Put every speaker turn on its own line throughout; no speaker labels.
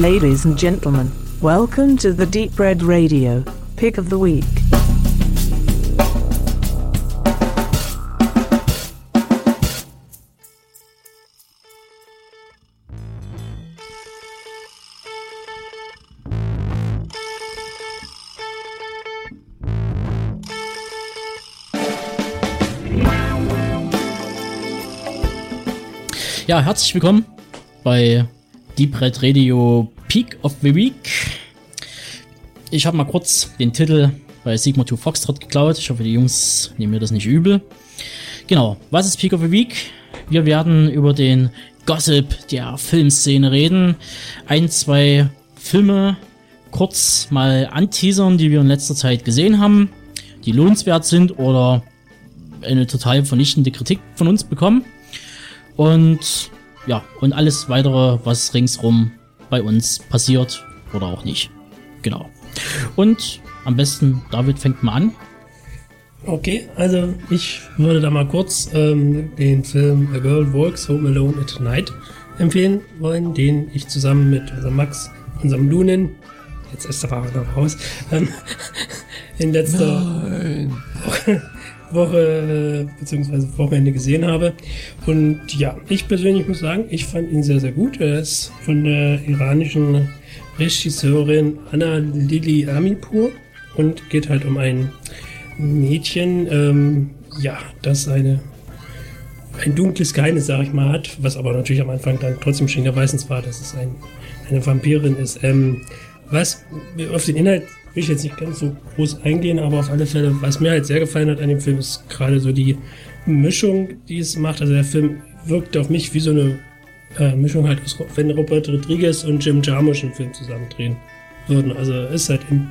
Ladies and gentlemen, welcome to the Deep Red Radio Pick of the Week.
Ja, herzlich willkommen bei Deep Red Radio Peak of the Week. Ich habe mal kurz den Titel bei Sigma 2 Foxtrot geklaut. Ich hoffe, die Jungs nehmen mir das nicht übel. Genau, was ist Peak of the Week? Wir werden über den Gossip der Filmszene reden. Ein, zwei Filme kurz mal anteasern, die wir in letzter Zeit gesehen haben, die lohnenswert sind oder eine total vernichtende Kritik von uns bekommen. Und ja, und alles weitere, was ringsrum bei uns passiert oder auch nicht. Genau. Und am besten, David fängt mal an.
Okay, also ich würde da mal kurz ähm, den Film A Girl Walks Home Alone at Night empfehlen wollen, den ich zusammen mit unserem Max, unserem Lunen, jetzt ist der Fahrer noch raus, ähm, in letzter Woche, äh, beziehungsweise Wochenende gesehen habe. Und ja, ich persönlich muss sagen, ich fand ihn sehr, sehr gut. Er ist von der iranischen Regisseurin Anna Lili Amipur und geht halt um ein Mädchen, ähm, ja, das eine ein dunkles Geheimnis, sag ich mal, hat, was aber natürlich am Anfang dann trotzdem schon erweisens war, dass es ein, eine Vampirin ist. Ähm, was auf den Inhalt will ich jetzt nicht ganz so groß eingehen, aber auf alle Fälle, was mir halt sehr gefallen hat an dem Film, ist gerade so die Mischung, die es macht. Also der Film wirkt auf mich wie so eine äh, Mischung halt aus, wenn Robert Rodriguez und Jim Jarmusch einen Film zusammendrehen würden. Also ist halt in,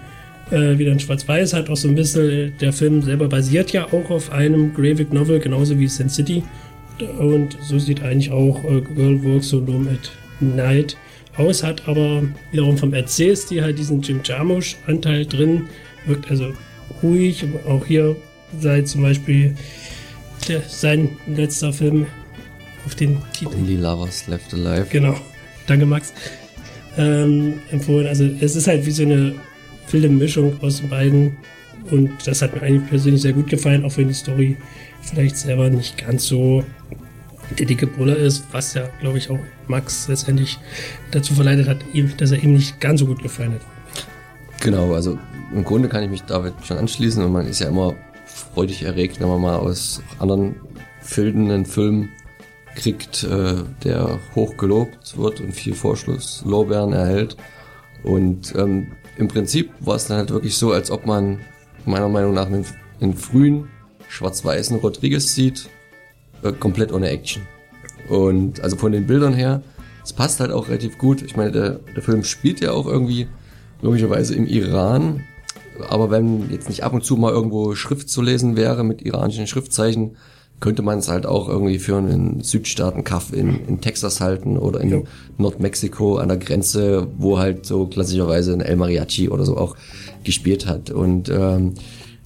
äh, wieder in Schwarz-Weiß, halt auch so ein bisschen, der Film selber basiert ja auch auf einem Graphic Novel, genauso wie Sin City. Und so sieht eigentlich auch äh, Girl Works Alone at Night aus, hat aber wiederum vom Erzählstil halt diesen Jim Jarmusch-Anteil drin, wirkt also ruhig. Auch hier sei zum Beispiel der, sein letzter Film auf den Titel.
Only Lovers Left Alive.
Genau. Danke, Max. Ähm, empfohlen. Also es ist halt wie so eine wilde Mischung aus den beiden. Und das hat mir eigentlich persönlich sehr gut gefallen, auch wenn die Story vielleicht selber nicht ganz so der dicke Brüller ist, was ja, glaube ich, auch Max letztendlich dazu verleitet hat, dass er ihm nicht ganz so gut gefallen hat.
Genau, also im Grunde kann ich mich David schon anschließen und man ist ja immer freudig erregt, wenn man mal aus anderen filmenden Filmen kriegt, äh, der hoch gelobt wird und viel Vorschlusslorbeeren erhält. Und ähm, im Prinzip war es dann halt wirklich so, als ob man meiner Meinung nach einen, einen frühen schwarz-weißen Rodriguez sieht, äh, komplett ohne Action. Und also von den Bildern her, es passt halt auch relativ gut. Ich meine, der, der Film spielt ja auch irgendwie logischerweise im Iran. Aber wenn jetzt nicht ab und zu mal irgendwo Schrift zu lesen wäre mit iranischen Schriftzeichen, könnte man es halt auch irgendwie für einen Südstaaten-Kaff in, in Texas halten oder in ja. Nordmexiko an der Grenze, wo halt so klassischerweise ein El Mariachi oder so auch gespielt hat. Und ähm,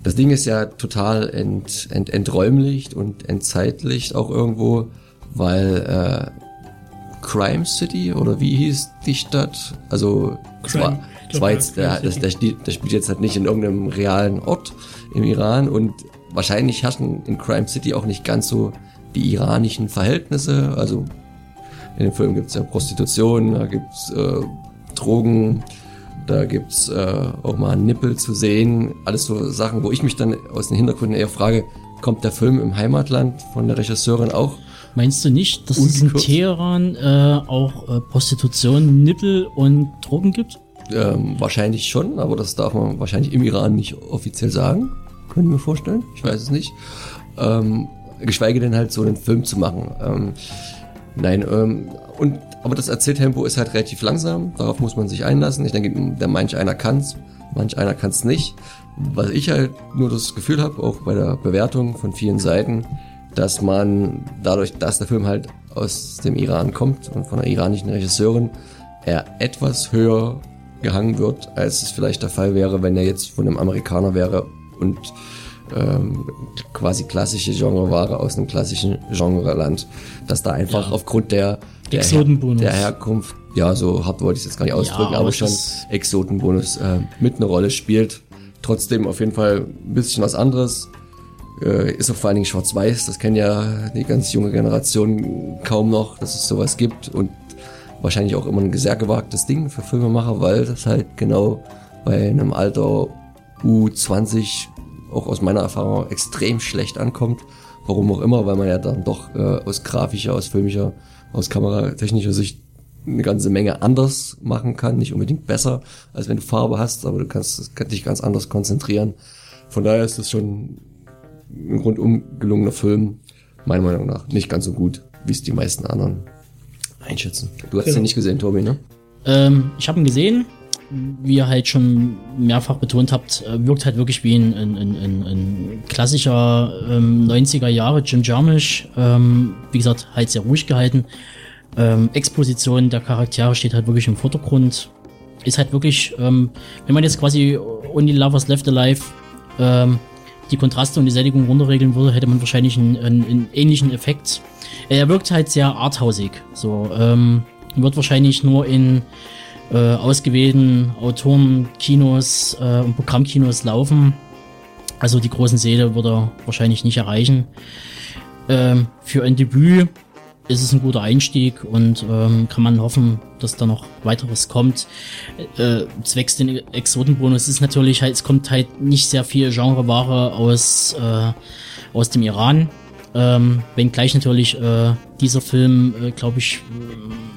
das Ding ist ja total ent, ent, enträumlicht und entzeitlicht auch irgendwo, weil äh, Crime City oder wie hieß die Stadt? Also war jetzt, der, das, der, der spielt jetzt halt nicht in irgendeinem realen Ort im Iran und wahrscheinlich herrschen in Crime City auch nicht ganz so die iranischen Verhältnisse. Also in dem Film gibt's ja Prostitution, da gibt's äh, Drogen, da gibt's äh, auch mal Nippel zu sehen. Alles so Sachen, wo ich mich dann aus den Hintergründen eher frage, kommt der Film im Heimatland von der Regisseurin auch?
Meinst du nicht, dass es in Teheran äh, auch äh, Prostitution, Nippel und Drogen gibt?
Ähm, wahrscheinlich schon, aber das darf man wahrscheinlich im Iran nicht offiziell sagen. Können wir vorstellen? Ich weiß es nicht. Ähm, geschweige denn halt so einen Film zu machen. Ähm, nein, ähm, und aber das Erzähltempo ist halt relativ langsam, darauf muss man sich einlassen. Ich denke, der manch einer kann's, manch einer kann's nicht. Was ich halt nur das Gefühl habe, auch bei der Bewertung von vielen Seiten, dass man dadurch, dass der Film halt aus dem Iran kommt und von einer iranischen Regisseurin, er etwas höher gehangen wird, als es vielleicht der Fall wäre, wenn er jetzt von einem Amerikaner wäre und ähm, quasi klassische Genreware aus einem klassischen Genreland, dass da einfach
Ja.
aufgrund der, der,
Exotenbonus.
der Herkunft, ja, so hart wollte ich es jetzt gar nicht ausdrücken,
aber
aber, schon Exotenbonus äh, mit eine Rolle spielt. Trotzdem auf jeden Fall ein bisschen was anderes. Äh, ist auch vor allen Dingen schwarz-weiß, das kennt ja die ganz junge Generation kaum noch, dass es sowas gibt und wahrscheinlich auch immer ein sehr gewagtes Ding für Filmemacher, weil das halt genau bei einem Alter U20 auch aus meiner Erfahrung extrem schlecht ankommt. Warum auch immer, weil man ja dann doch äh, aus grafischer, aus filmischer, aus kameratechnischer Sicht eine ganze Menge anders machen kann, nicht unbedingt besser, als wenn du Farbe hast, aber du kannst, kannst dich ganz anders konzentrieren. Von daher ist das schon ein rundum gelungener Film, meiner Meinung nach. Nicht ganz so gut, wie es die meisten anderen einschätzen. Du hast
Genau.
den nicht gesehen, Tobi, ne?
Ähm, ich habe ihn gesehen. Wie ihr halt schon mehrfach betont habt, äh, wirkt halt wirklich wie ein, ein, ein, ein, klassischer ähm, 90er Jahre Jim Jarmusch. Ähm, wie gesagt, halt sehr ruhig gehalten. Ähm, Exposition der Charaktere steht halt wirklich im Vordergrund. Ist halt wirklich, ähm, wenn man jetzt quasi Only Lovers Left Alive ähm, die Kontraste und die Sättigung runterregeln würde, hätte man wahrscheinlich einen, einen, einen ähnlichen Effekt. Er wirkt halt sehr arthausig. So, ähm, wird wahrscheinlich nur in äh, ausgewählten Autorenkinos äh, und Programmkinos laufen. Also die großen Säle wird er wahrscheinlich nicht erreichen. Ähm, für ein Debüt ist es ein guter Einstieg und ähm, kann man hoffen, dass da noch weiteres kommt. Äh, zwecks den Exotenbonus ist natürlich halt, es kommt halt nicht sehr viel Genreware aus, äh, aus dem Iran. Ähm, wenngleich natürlich äh, dieser Film, äh, glaube ich,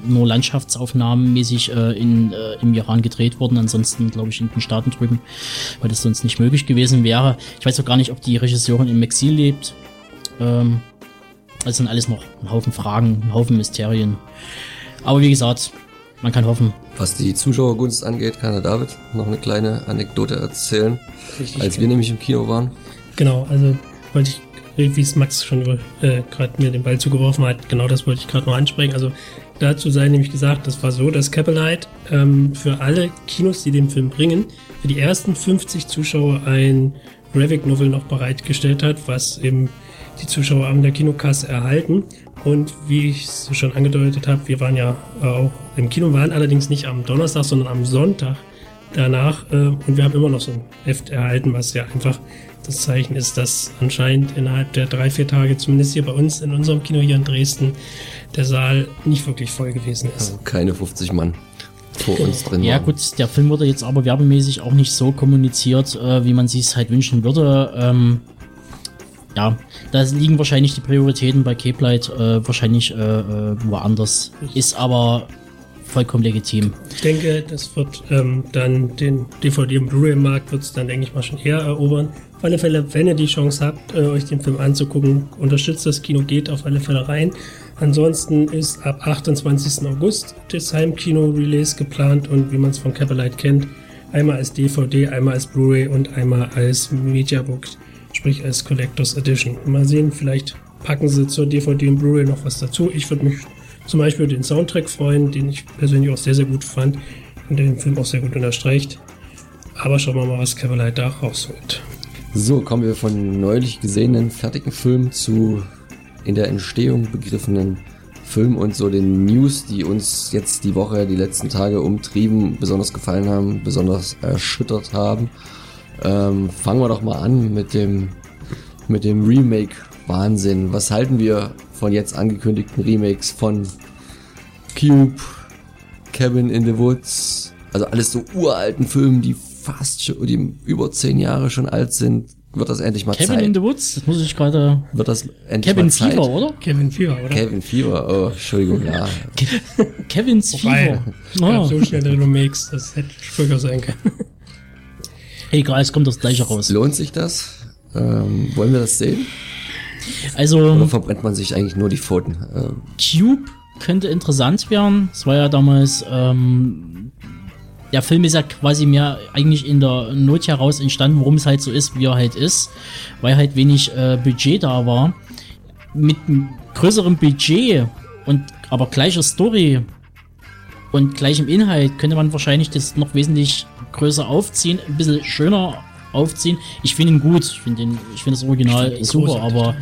nur landschaftsaufnahmenmäßig äh, in, äh, im Iran gedreht worden, ansonsten glaube ich in den Staaten drüben, weil das sonst nicht möglich gewesen wäre. Ich weiß auch gar nicht, ob die Regisseurin im Exil lebt. Ähm, das sind alles noch ein Haufen Fragen, ein Haufen Mysterien. Aber wie gesagt, man kann hoffen.
Was die Zuschauergunst angeht, kann der David noch eine kleine Anekdote erzählen.
Richtig.
Als wir nämlich im Kino waren,
Genau, also wollte ich, wie es Max schon äh, gerade mir den Ball zugeworfen hat, genau das wollte ich gerade noch ansprechen. Also dazu sei nämlich gesagt, das war so, dass Capelite ähm, für alle Kinos, die den Film bringen, für die ersten 50 Zuschauer ein Graphic Novel noch bereitgestellt hat, was eben die Zuschauer an der Kinokasse erhalten. Und wie ich es schon angedeutet habe, wir waren ja auch im Kino, waren allerdings nicht am Donnerstag, sondern am Sonntag danach. Äh, und wir haben immer noch so ein Heft erhalten, was ja einfach das Zeichen ist, dass anscheinend innerhalb der drei, vier Tage, zumindest hier bei uns in unserem Kino hier in Dresden, der Saal nicht wirklich voll gewesen ist.
also keine 50 Mann vor uns drin
Ja
waren.
gut, der Film wurde jetzt aber werbemäßig auch nicht so kommuniziert, äh, wie man sich es halt wünschen würde. Ähm, ja, da liegen wahrscheinlich die Prioritäten bei Cape Light äh, wahrscheinlich äh, äh, woanders. Ist aber vollkommen legitim.
Ich denke, das wird ähm, dann den DVD- und Blu-ray-Markt wird es dann, denke ich mal, schon eher erobern. Auf alle Fälle, wenn ihr die Chance habt, äh, euch den Film anzugucken, unterstützt das Kino, geht auf alle Fälle rein. Ansonsten ist ab 28. August das Heimkino-Release geplant und wie man es von Capelite kennt, einmal als DVD, einmal als Blu-ray und einmal als Mediabook, sprich als Collectors Edition. Mal sehen, vielleicht packen sie zur DVD und Blu-ray noch was dazu. Ich würde mich zum Beispiel den Soundtrack freuen, den ich persönlich auch sehr, sehr gut fand und den Film auch sehr gut unterstreicht. Aber schauen wir mal, was Cavalry da rausholt.
So, kommen wir von neulich gesehenen fertigen Film zu in der Entstehung begriffenen Film und so den News, die uns jetzt die Woche, die letzten Tage umtrieben, besonders gefallen haben, besonders erschüttert haben. Ähm, fangen wir doch mal an mit dem, mit dem Remake Wahnsinn. Was halten wir von jetzt angekündigten Remakes von Cube, Cabin in the Woods, also alles so uralten Filmen, die fast schon, die über zehn Jahre schon alt sind, wird das endlich mal
Kevin
Zeit.
in the Woods, das muss ich gerade.
wird das endlich
Kevin
mal Zeit.
Fever, oder?
Kevin Fever, oder?
Kevin Fever, oh, Entschuldigung, ja.
Kevin's Fever. Oh,
so schnelle Remakes, das hätte früher sein können.
egal, es kommt das gleiche raus.
Lohnt sich das? Ähm, wollen wir das sehen? Oder
Also,
verbrennt man sich eigentlich nur die Pfoten? Ähm,
Cube könnte interessant werden. Es war ja damals, ähm, der Film ist ja quasi mehr eigentlich in der Not heraus entstanden, warum es halt so ist, wie er halt ist, weil halt wenig äh, Budget da war. Mit größerem Budget und aber gleicher Story und gleichem Inhalt könnte man wahrscheinlich das noch wesentlich größer aufziehen, ein bisschen schöner aufziehen. Ich finde ihn gut, ich finde ich finde das Original
find
super, aber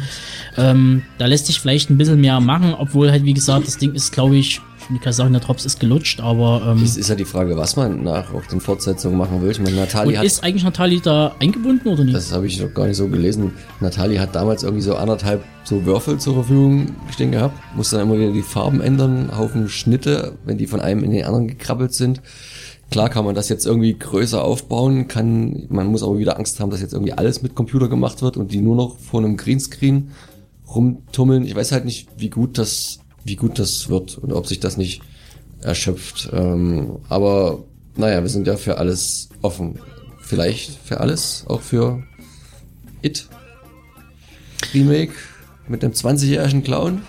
ähm, da lässt sich vielleicht ein bisschen mehr machen, obwohl halt, wie gesagt, das Ding ist, glaube ich, ich kann sagen, der Drops ist gelutscht, aber ähm,
Es ist ja die Frage, was man nach auch den Fortsetzungen machen will. Ich meine, Nathalie
und
hat
ist eigentlich Nathalie da eingebunden oder nicht?
Das habe ich noch gar nicht so gelesen. Nathalie hat damals irgendwie so anderthalb so Würfel zur Verfügung stehen gehabt. Musste dann immer wieder die Farben ändern, Haufen Schnitte, wenn die von einem in den anderen gekrabbelt sind. Klar kann man das jetzt irgendwie größer aufbauen, kann, man muss aber wieder Angst haben, dass jetzt irgendwie alles mit Computer gemacht wird und die nur noch vor einem Greenscreen rumtummeln. Ich weiß halt nicht, wie gut das, wie gut das wird und ob sich das nicht erschöpft. Ähm, aber naja, wir sind ja für alles offen. Vielleicht für alles, auch für It Remake mit einem 20-jährigen Clown.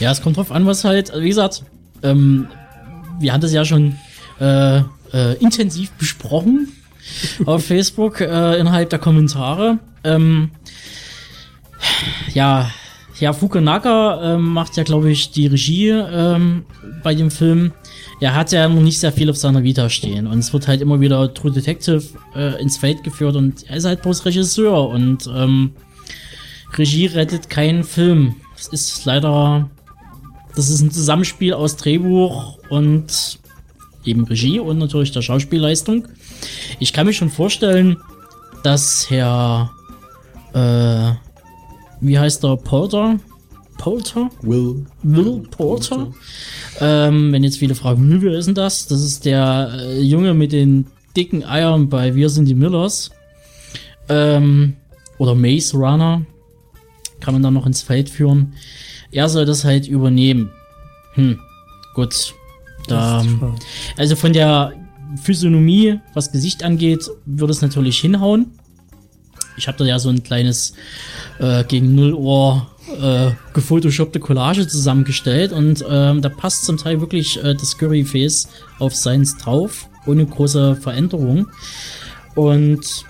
Ja, es kommt drauf an, was halt, wie gesagt, ähm, wir haben das ja schon äh, äh, intensiv besprochen auf Facebook äh, innerhalb der Kommentare. Ähm, ja, ja, Fukunaga ähm, macht ja, glaube ich, die Regie ähm, bei dem Film. Er hat ja noch nicht sehr viel auf seiner Vita stehen und es wird halt immer wieder True Detective äh, ins Feld geführt und er ist halt bloß Regisseur und ähm, Regie rettet keinen Film. Das ist leider, das ist ein Zusammenspiel aus Drehbuch und eben Regie und natürlich der Schauspielleistung. Ich kann mir schon vorstellen, dass Herr, äh, wie heißt der, Porter? Porter?
Will.
Will Porter? Ähm, wenn jetzt viele fragen, wer ist denn das? Das ist der äh, Junge mit den dicken Eiern bei Wir sind die Millers. Ähm, oder Maze Runner. Kann man dann noch ins Feld führen. Er soll das halt übernehmen. Hm, gut. Da, also von der Physiognomie, was Gesicht angeht, würde es natürlich hinhauen. Ich habe da ja so ein kleines äh, gegen 0 Uhr äh, gefotoshoppte Collage zusammengestellt und ähm, da passt zum Teil wirklich äh, das Curry-Face auf seins drauf, ohne große Veränderung. Und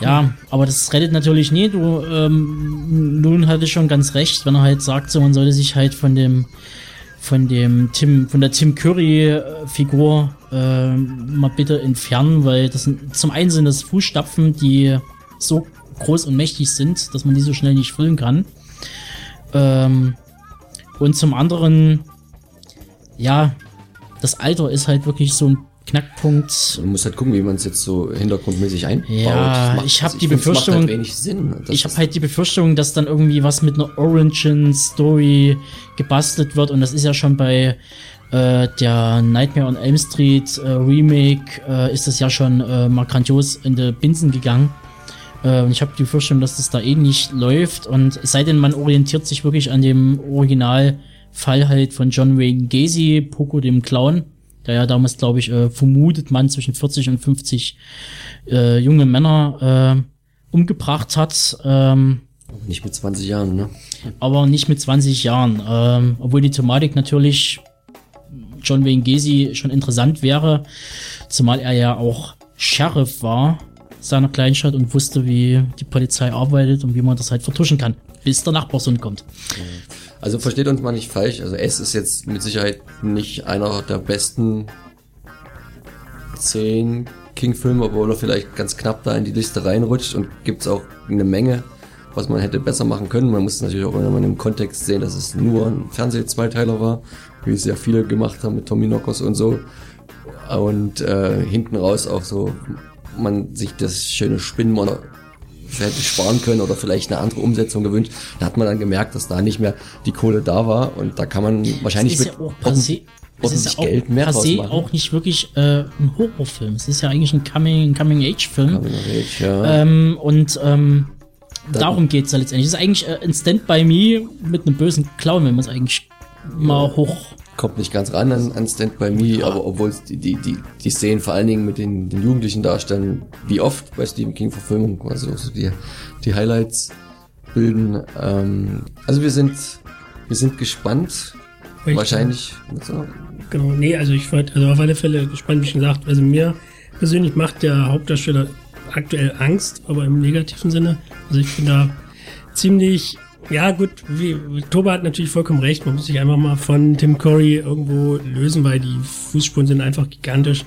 ja, aber das rettet natürlich nie. Du, ähm, Nun hatte schon ganz recht, wenn er halt sagt, so man sollte sich halt von dem von dem Tim, von der Tim Curry-Figur äh, mal bitte entfernen, weil das sind, zum einen sind das Fußstapfen, die so groß und mächtig sind, dass man die so schnell nicht füllen kann. Ähm, und zum anderen, ja, das Alter ist halt wirklich so ein Knackpunkt.
Man muss halt gucken, wie man es jetzt so hintergrundmäßig einbaut.
Ja,
macht-
ich hab
also
die Befürchtung-
halt wenig Sinn.
Ich habe halt die Befürchtung, dass dann irgendwie was mit einer Origin-Story gebastelt wird und das ist ja schon bei äh, der Nightmare on Elm Street äh, Remake äh, ist das ja schon äh, mal grandios in die Binsen gegangen. Äh, und ich habe die Befürchtung, dass das da eh nicht läuft und es sei denn, man orientiert sich wirklich an dem Originalfall halt von John Wayne Gacy, Poco dem Clown, der ja damals, glaube ich, äh, vermutet man zwischen 40 und 50 äh, junge Männer äh, umgebracht hat. Ähm,
Nicht mit 20 Jahren, ne?
aber nicht mit 20 Jahren. Ähm, obwohl die Thematik natürlich John Wayne Gacy schon interessant wäre, zumal er ja auch Sheriff war seiner Kleinstadt und wusste, wie die Polizei arbeitet und wie man das halt vertuschen kann, bis der Nachbarsohn kommt.
Also versteht uns mal nicht falsch. Also S ist jetzt mit Sicherheit nicht einer der besten zehn King-Filme, obwohl er vielleicht ganz knapp da in die Liste reinrutscht und gibt's auch eine Menge, was man hätte besser machen können. Man muss es natürlich auch immer im Kontext sehen, dass es nur ein Fernseh-Zweiteiler war, wie es ja viele gemacht haben mit Tommy Knockers und so. Und äh, hinten raus auch so, man sich das schöne Spinnenmonster hätte sparen können oder vielleicht eine andere Umsetzung gewünscht. Da hat man dann gemerkt, dass da nicht mehr die Kohle da war und da kann man wahrscheinlich
ist
mit
ja auch es ist ja auch
Geld mehr
per auch nicht wirklich äh, ein Horrorfilm. Es ist ja eigentlich ein Coming, Coming-Age-Film.
Coming Age, ja.
Ähm, und ähm, darum geht's ja letztendlich. Es ist eigentlich äh, ein Stand by Me mit einem bösen Clown, wenn man es eigentlich mal hoch.
Kommt nicht ganz ran an, an Stand By Me, aber obwohl die, die, die, die Szenen vor allen Dingen mit den, den Jugendlichen darstellen, wie oft bei Stephen King Verfilmungen quasi auch so die, die Highlights bilden. Ähm, also wir sind, wir sind gespannt.
Ich-
Wahrscheinlich. So,
Genau, nee, also ich war also auf alle Fälle gespannt, wie schon gesagt. Also mir persönlich macht der Hauptdarsteller aktuell Angst, aber im negativen Sinne. Also ich bin da ziemlich, ja gut, wie, Toba hat natürlich vollkommen recht, man muss sich einfach mal von Tim Curry irgendwo lösen, weil die Fußspuren sind einfach gigantisch.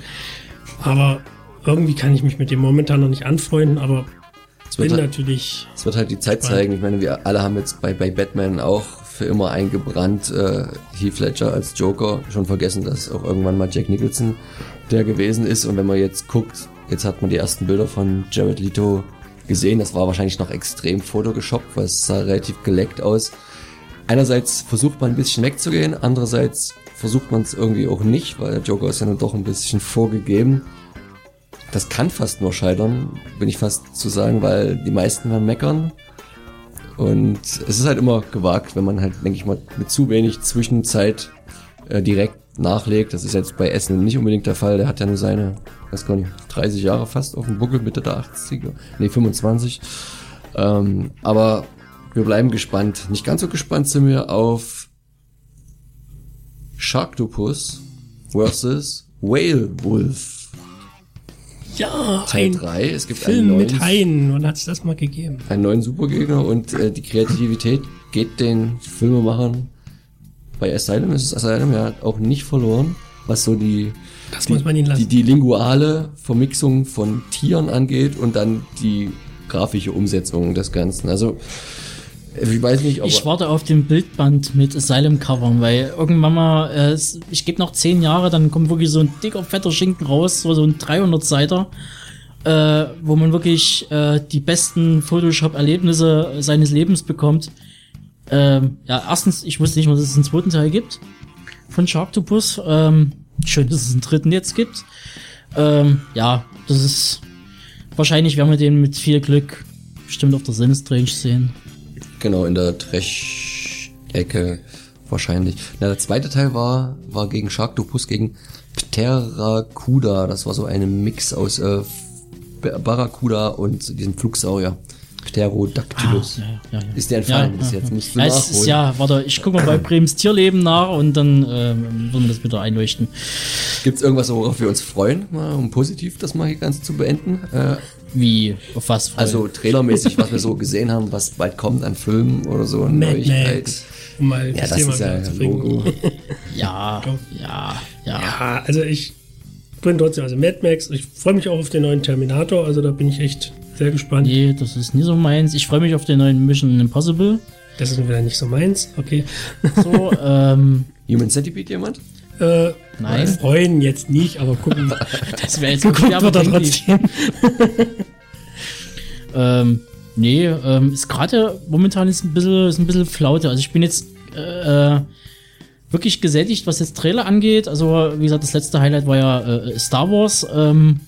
Aber irgendwie kann ich mich mit dem momentan noch nicht anfreunden, aber
Es wird, halt,
natürlich.
es wird halt die Zeit zeigen. Ich meine, wir alle haben jetzt bei, bei Batman auch für immer eingebrannt äh, Heath Ledger als Joker. Schon vergessen, dass auch irgendwann mal Jack Nicholson der gewesen ist. Und wenn man jetzt guckt, jetzt hat man die ersten Bilder von Jared Leto gesehen. Das war wahrscheinlich noch extrem photogeshoppt, weil es sah relativ geleckt aus. Einerseits versucht man ein bisschen wegzugehen, andererseits versucht man es irgendwie auch nicht, weil der Joker ist ja nun doch ein bisschen vorgegeben. Das kann fast nur scheitern, bin ich fast zu sagen, weil die meisten werden meckern. Und es ist halt immer gewagt, wenn man halt, denke ich mal, mit zu wenig Zwischenzeit äh, direkt nachlegt. Das ist jetzt bei Essen nicht unbedingt der Fall. Der hat ja nur seine, weiß gar nicht, 30 Jahre fast auf dem Buckel, Mitte der 80er, nee, 25. Ähm, aber wir bleiben gespannt. Nicht ganz so gespannt sind wir auf Sharktopus versus Whale Wolf.
Ja,
Teil
ein
3. Es gibt
Film
einen neuen,
mit Haien. Wann hat es das mal gegeben?
einen neuen Supergegner und äh, die Kreativität geht den Filmemachern bei Asylum ist es Asylum ja auch nicht verloren, was so die
Das
die,
muss man ihnen lassen.
die, die linguale Vermixung von Tieren angeht und dann die grafische Umsetzung des Ganzen. Also ich weiß nicht, ob
Ich warte auf den Bildband mit Asylum-Covern, weil irgendwann mal, äh, ich gebe noch zehn Jahre, dann kommt wirklich so ein dicker, fetter Schinken raus, so so ein 300-Seiter, äh, wo man wirklich äh, die besten Photoshop-Erlebnisse seines Lebens bekommt. Ähm, ja, erstens, ich wusste nicht mal, dass es einen zweiten Teil gibt von Sharktopus. Ähm, schön, dass es einen dritten jetzt gibt. Ähm, ja, das ist wahrscheinlich werden wir den mit viel Glück bestimmt auf der Sinistrange sehen.
Genau, in der Trash-Ecke wahrscheinlich. Na, der zweite Teil war, war gegen Sharktopus, gegen Pteracuda. Das war so ein Mix aus äh, Barracuda und diesem Flugsaurier. Pterodactylus.
Ah, ja, ja, ja.
Ist dir entfallen, ist jetzt nicht zu
ja, es ist, ja, warte, ich gucke mal bei Brems Tierleben nach und dann ähm, würden wir das wieder einleuchten.
Gibt's irgendwas, worauf wir uns freuen, mal, um positiv das mal hier ganz zu beenden? Äh,
Wie, auf was? freuen?
also trailermäßig, was wir so gesehen haben, was bald kommt an Filmen oder so.
Mad. Max. Um mal
Ja,
das,
das
Thema
ist ja. Logo.
ja, ja, ja.
Ja, also ich bin trotzdem, also Mad Max, ich freue mich auch auf den neuen Terminator, also da bin ich echt sehr gespannt.
Nee, das ist nie so meins. Ich freue mich auf den neuen Mission Impossible.
Das ist wieder nicht so meins, okay.
So, ähm,
Human Centipede jemand?
Äh,
Nein.
Freuen jetzt nicht, aber gucken.
das wäre jetzt
Geguckt
schwer
wird er
bedenklich.
trotzdem.
Ähm, nee, ähm, ist gerade momentan ist ein bisschen, ist ein bisschen Flaute. Also ich bin jetzt äh, wirklich gesättigt, was jetzt Trailer angeht. Also, wie gesagt, das letzte Highlight war ja äh, Star Wars. Ähm,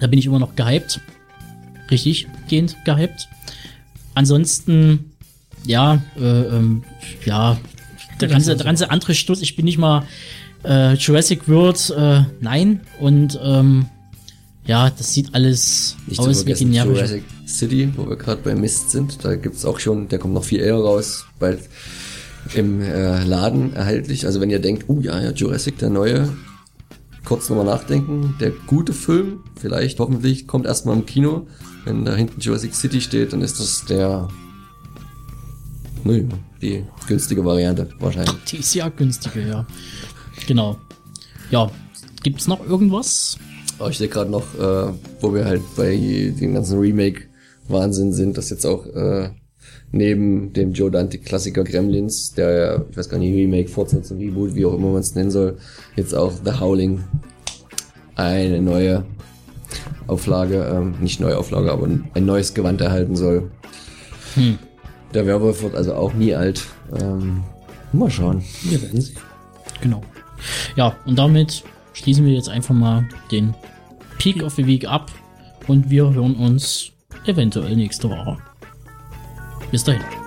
da bin ich immer noch gehypt. Richtig gehend gehypt. Ansonsten, ja, äh, ähm, ja, der ganze, der ganze andere Stuss, ich bin nicht mal äh, Jurassic World, äh, nein. Und ähm, ja, das sieht alles
Nicht
aus wie generisch.
Jurassic City, wo wir gerade bei Mist sind. Da gibt's auch schon, der kommt noch viel eher raus, bald im äh, Laden erhältlich. Also wenn ihr denkt, uh ja, ja, Jurassic, der neue, kurz nochmal nachdenken. Der gute Film, vielleicht, hoffentlich, kommt erstmal im Kino. Wenn da hinten Jurassic City steht, dann ist das der, naja, die günstige Variante wahrscheinlich.
Die ist ja günstiger, ja. Genau. Ja, gibt's noch irgendwas?
Aber ich sehe gerade noch, äh, wo wir halt bei den ganzen Remake-Wahnsinn sind, dass jetzt auch äh, neben dem Joe Dante-Klassiker Gremlins, der ja, ich weiß gar nicht, Remake, Fortsetzung, Reboot, wie auch immer man es nennen soll, jetzt auch The Howling eine neue Auflage, ähm, nicht neue Auflage, aber ein neues Gewand erhalten soll.
Hm.
Der Werwolf wird also auch nie alt. Ähm, mal schauen.
Wir werden sehen.
Genau. Ja, und damit schließen wir jetzt einfach mal den Peak of the Week ab und wir hören uns eventuell nächste Woche. Bis dahin.